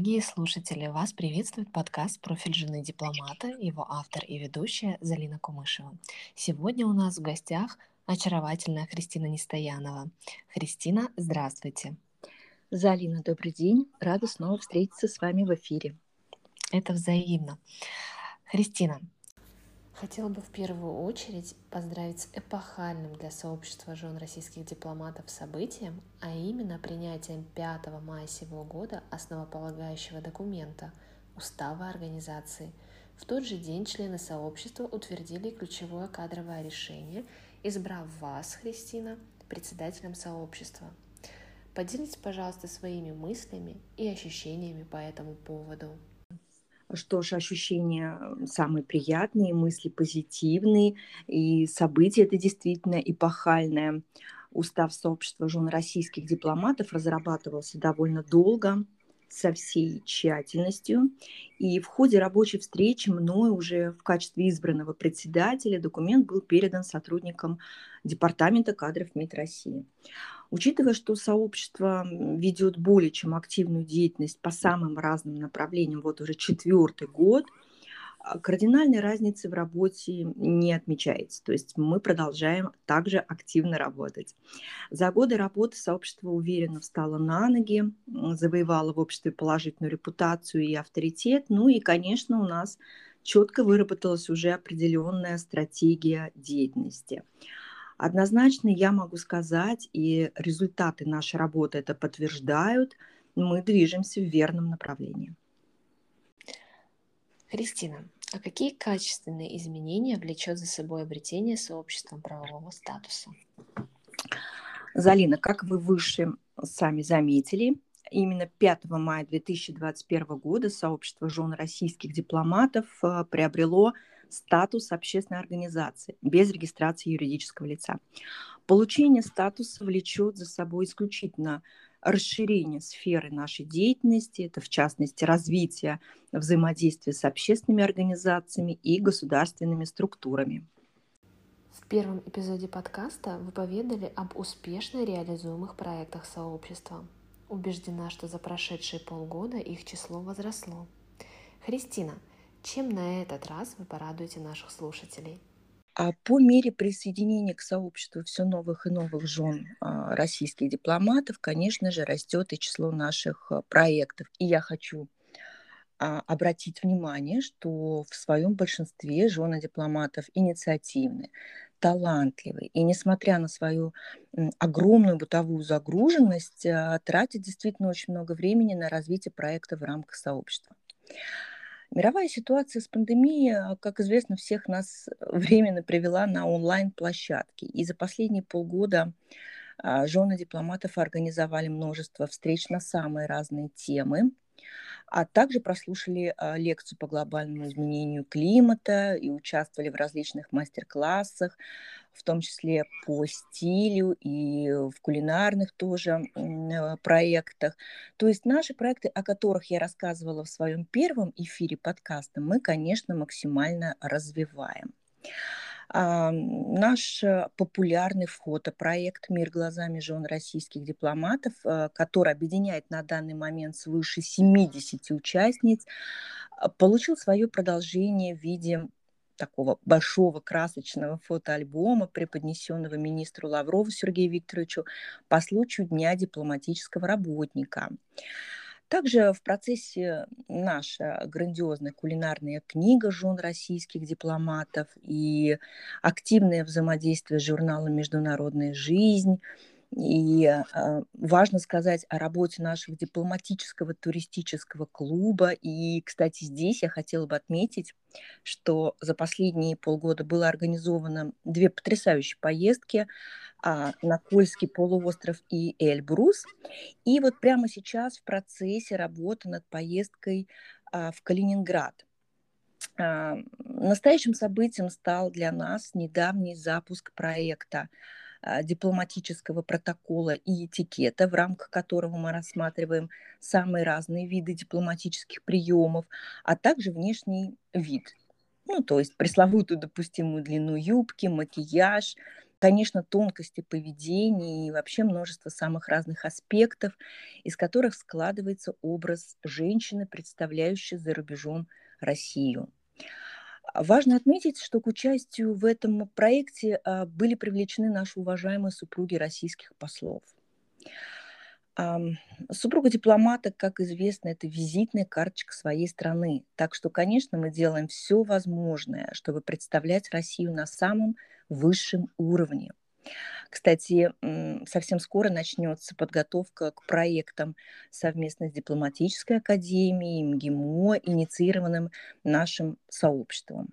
Дорогие слушатели, вас приветствует подкаст «Профиль жены дипломата», его автор и ведущая Залина Кумышева. Сегодня у нас в гостях очаровательная Христина Нестоянова. Христина, здравствуйте. Залина, добрый день. Рада снова встретиться с вами в эфире. Это взаимно. Христина, Хотела бы в первую очередь поздравить с эпохальным для сообщества жен российских дипломатов событием, а именно принятием 5 мая сего года основополагающего документа – Устава организации. В тот же день члены сообщества утвердили ключевое кадровое решение, избрав вас, Христина, председателем сообщества. Поделитесь, пожалуйста, своими мыслями и ощущениями по этому поводу. Что ж, ощущения самые приятные, мысли позитивные, и события это действительно эпохальное. Устав сообщества жен российских дипломатов разрабатывался довольно долго, со всей тщательностью. И в ходе рабочей встречи мной уже в качестве избранного председателя документ был передан сотрудникам Департамента кадров МИД России. Учитывая, что сообщество ведет более чем активную деятельность по самым разным направлениям, вот уже четвертый год, кардинальной разницы в работе не отмечается. То есть мы продолжаем также активно работать. За годы работы сообщество уверенно встало на ноги, завоевало в обществе положительную репутацию и авторитет. Ну и, конечно, у нас четко выработалась уже определенная стратегия деятельности. Однозначно я могу сказать, и результаты нашей работы это подтверждают, мы движемся в верном направлении. Кристина, а какие качественные изменения влечет за собой обретение сообществом правового статуса? Залина, как вы выше сами заметили, именно 5 мая 2021 года сообщество жен российских дипломатов э, приобрело статус общественной организации без регистрации юридического лица. Получение статуса влечет за собой исключительно расширение сферы нашей деятельности, это в частности развитие взаимодействия с общественными организациями и государственными структурами. В первом эпизоде подкаста вы поведали об успешно реализуемых проектах сообщества. Убеждена, что за прошедшие полгода их число возросло. Христина, чем на этот раз вы порадуете наших слушателей? А по мере присоединения к сообществу все новых и новых жен а, российских дипломатов, конечно же, растет и число наших а, проектов. И я хочу а, обратить внимание, что в своем большинстве жены дипломатов инициативны, талантливы. И несмотря на свою огромную бытовую загруженность, тратят действительно очень много времени на развитие проекта в рамках сообщества. Мировая ситуация с пандемией, а, как известно, всех нас временно привела на онлайн-площадки. И за последние полгода а, жены дипломатов организовали множество встреч на самые разные темы, а также прослушали а, лекцию по глобальному изменению климата и участвовали в различных мастер-классах, в том числе по стилю и в кулинарных тоже э, проектах. То есть наши проекты, о которых я рассказывала в своем первом эфире подкаста, мы, конечно, максимально развиваем. А, наш э, популярный фотопроект «Мир глазами жен российских дипломатов», э, который объединяет на данный момент свыше 70 участниц, получил свое продолжение в виде такого большого красочного фотоальбома, преподнесенного министру Лаврову Сергею Викторовичу по случаю Дня дипломатического работника. Также в процессе наша грандиозная кулинарная книга жен российских дипломатов и активное взаимодействие с журналом «Международная жизнь», и э, важно сказать о работе нашего дипломатического туристического клуба. И, кстати, здесь я хотела бы отметить, что за последние полгода было организовано две потрясающие поездки а, на Кольский полуостров и Эльбрус. И вот прямо сейчас в процессе работы над поездкой а, в Калининград. А, настоящим событием стал для нас недавний запуск проекта а, дипломатического протокола и этикета, в рамках которого мы рассматриваем самые разные виды дипломатических приемов, а также внешний вид. Ну, то есть пресловутую допустимую длину юбки, макияж, конечно, тонкости поведения и вообще множество самых разных аспектов, из которых складывается образ женщины, представляющей за рубежом Россию. Важно отметить, что к участию в этом проекте а, были привлечены наши уважаемые супруги российских послов. Супруга дипломата, как известно, это визитная карточка своей страны. Так что, конечно, мы делаем все возможное, чтобы представлять Россию на самом высшем уровне. Кстати, совсем скоро начнется подготовка к проектам совместно с Дипломатической академией, МГИМО, инициированным нашим сообществом.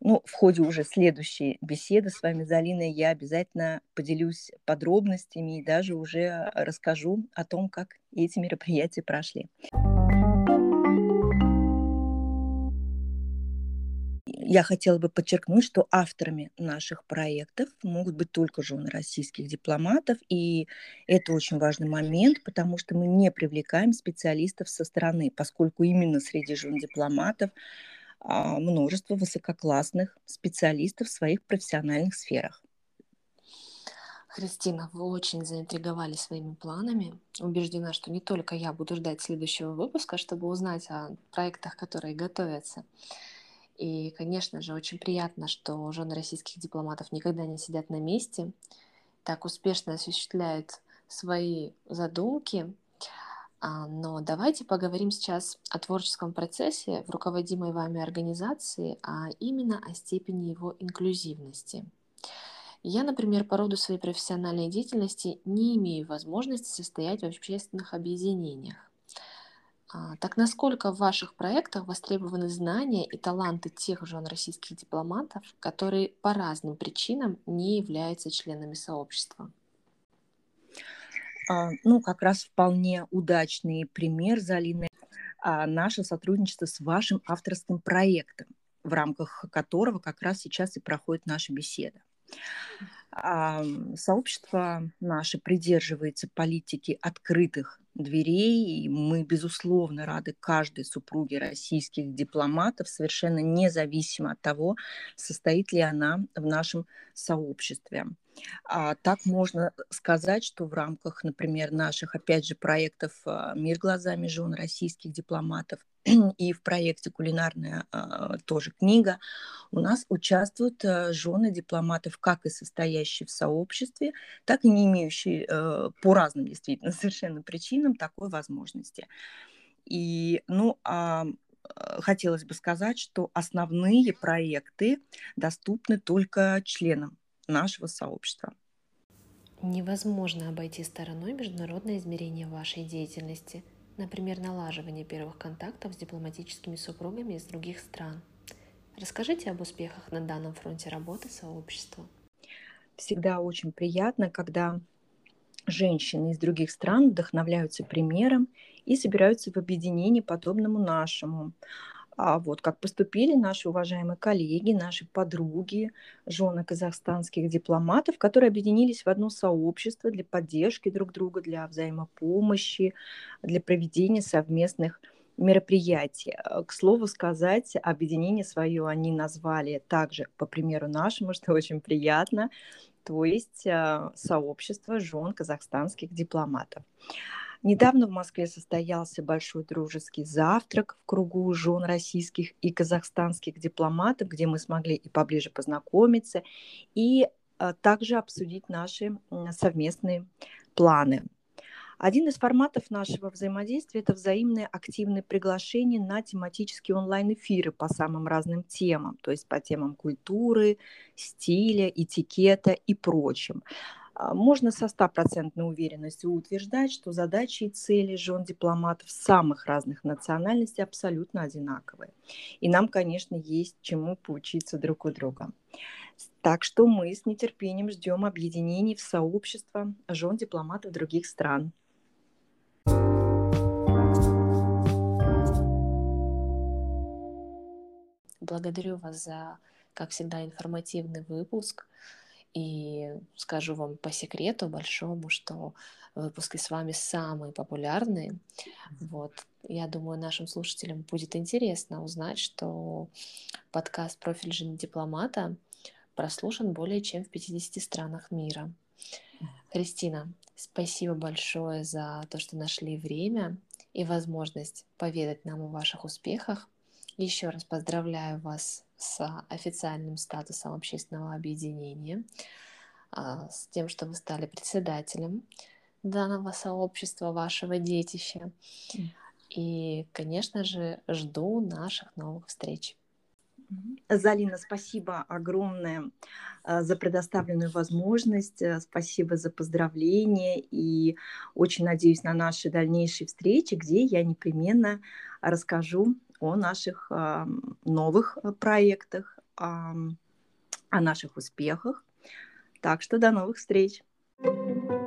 Ну, в ходе уже следующей беседы с вами, Залиной, я обязательно поделюсь подробностями и даже уже расскажу о том, как эти мероприятия прошли. Я хотела бы подчеркнуть, что авторами наших проектов могут быть только жены российских дипломатов, и это очень важный момент, потому что мы не привлекаем специалистов со стороны, поскольку именно среди жен дипломатов а, множество высококлассных специалистов в своих профессиональных сферах. Христина, вы очень заинтриговали своими планами. Убеждена, что не только я буду ждать следующего выпуска, чтобы узнать о проектах, которые готовятся. И, конечно же, очень приятно, что жены российских дипломатов никогда не сидят на месте, так успешно осуществляют свои задумки, а, но давайте поговорим сейчас о творческом процессе в руководимой вами организации, а именно о степени его инклюзивности. Я, например, по роду своей профессиональной деятельности не имею возможности состоять в общественных объединениях. А, так насколько в ваших проектах востребованы знания и таланты тех жен российских дипломатов, которые по разным причинам не являются членами сообщества? А, ну, как раз вполне удачный пример, Залины, а, наше сотрудничество с вашим авторским проектом, в рамках которого как раз сейчас и проходит наша беседа. Сообщество наше придерживается политики открытых дверей, и мы, безусловно, рады каждой супруге российских дипломатов, совершенно независимо от того, состоит ли она в нашем сообществе. А, так можно сказать, что в рамках, например, наших, опять же, проектов а, «Мир глазами жен» российских дипломатов и в проекте «Кулинарная а, тоже книга» у нас участвуют а, жены дипломатов, как и состоящие в сообществе, так и не имеющие а, по разным действительно совершенно причинам такой возможности. И, ну, а хотелось бы сказать, что основные проекты доступны только членам нашего сообщества. Невозможно обойти стороной международное измерение вашей деятельности, например, налаживание первых контактов с дипломатическими супругами из других стран. Расскажите об успехах на данном фронте работы сообщества. Всегда очень приятно, когда женщины из других стран вдохновляются примером и собираются в объединении, подобному нашему. А вот как поступили наши уважаемые коллеги, наши подруги, жены казахстанских дипломатов, которые объединились в одно сообщество для поддержки друг друга, для взаимопомощи, для проведения совместных мероприятий. Э, к слову сказать, объединение свое они назвали также, по примеру нашему, что очень приятно, то есть э, сообщество жен казахстанских дипломатов. Недавно в Москве состоялся большой дружеский завтрак в кругу жен российских и казахстанских дипломатов, где мы смогли и поближе познакомиться, и а, также обсудить наши совместные планы. Один из форматов нашего взаимодействия – это взаимное активное приглашение на тематические онлайн-эфиры по самым разным темам, то есть по темам культуры, стиля, этикета и прочим. А, можно со стопроцентной уверенностью утверждать, что задачи и цели жен дипломатов самых разных национальностей абсолютно одинаковые. И нам, конечно, есть чему поучиться друг у друга. Так что мы с нетерпением ждем объединений в сообщество жен дипломатов других стран. Благодарю вас за, как всегда, информативный выпуск. И скажу вам по секрету большому, что выпуски с вами самые популярные. Вот. Я думаю, нашим слушателям будет интересно узнать, что подкаст «Профиль жены дипломата» прослушан более чем в 50 странах мира. Кристина, спасибо большое за то, что нашли время и возможность поведать нам о ваших успехах. Еще раз поздравляю вас с официальным статусом общественного объединения, а, с тем, что вы стали председателем данного сообщества, вашего детища. И, конечно же, жду наших новых встреч. Залина, спасибо огромное а, за предоставленную возможность, э, спасибо за поздравления и очень надеюсь на наши дальнейшие встречи, где я непременно расскажу о наших новых э, проектах, о наших успехах. Так что до новых встреч! thank you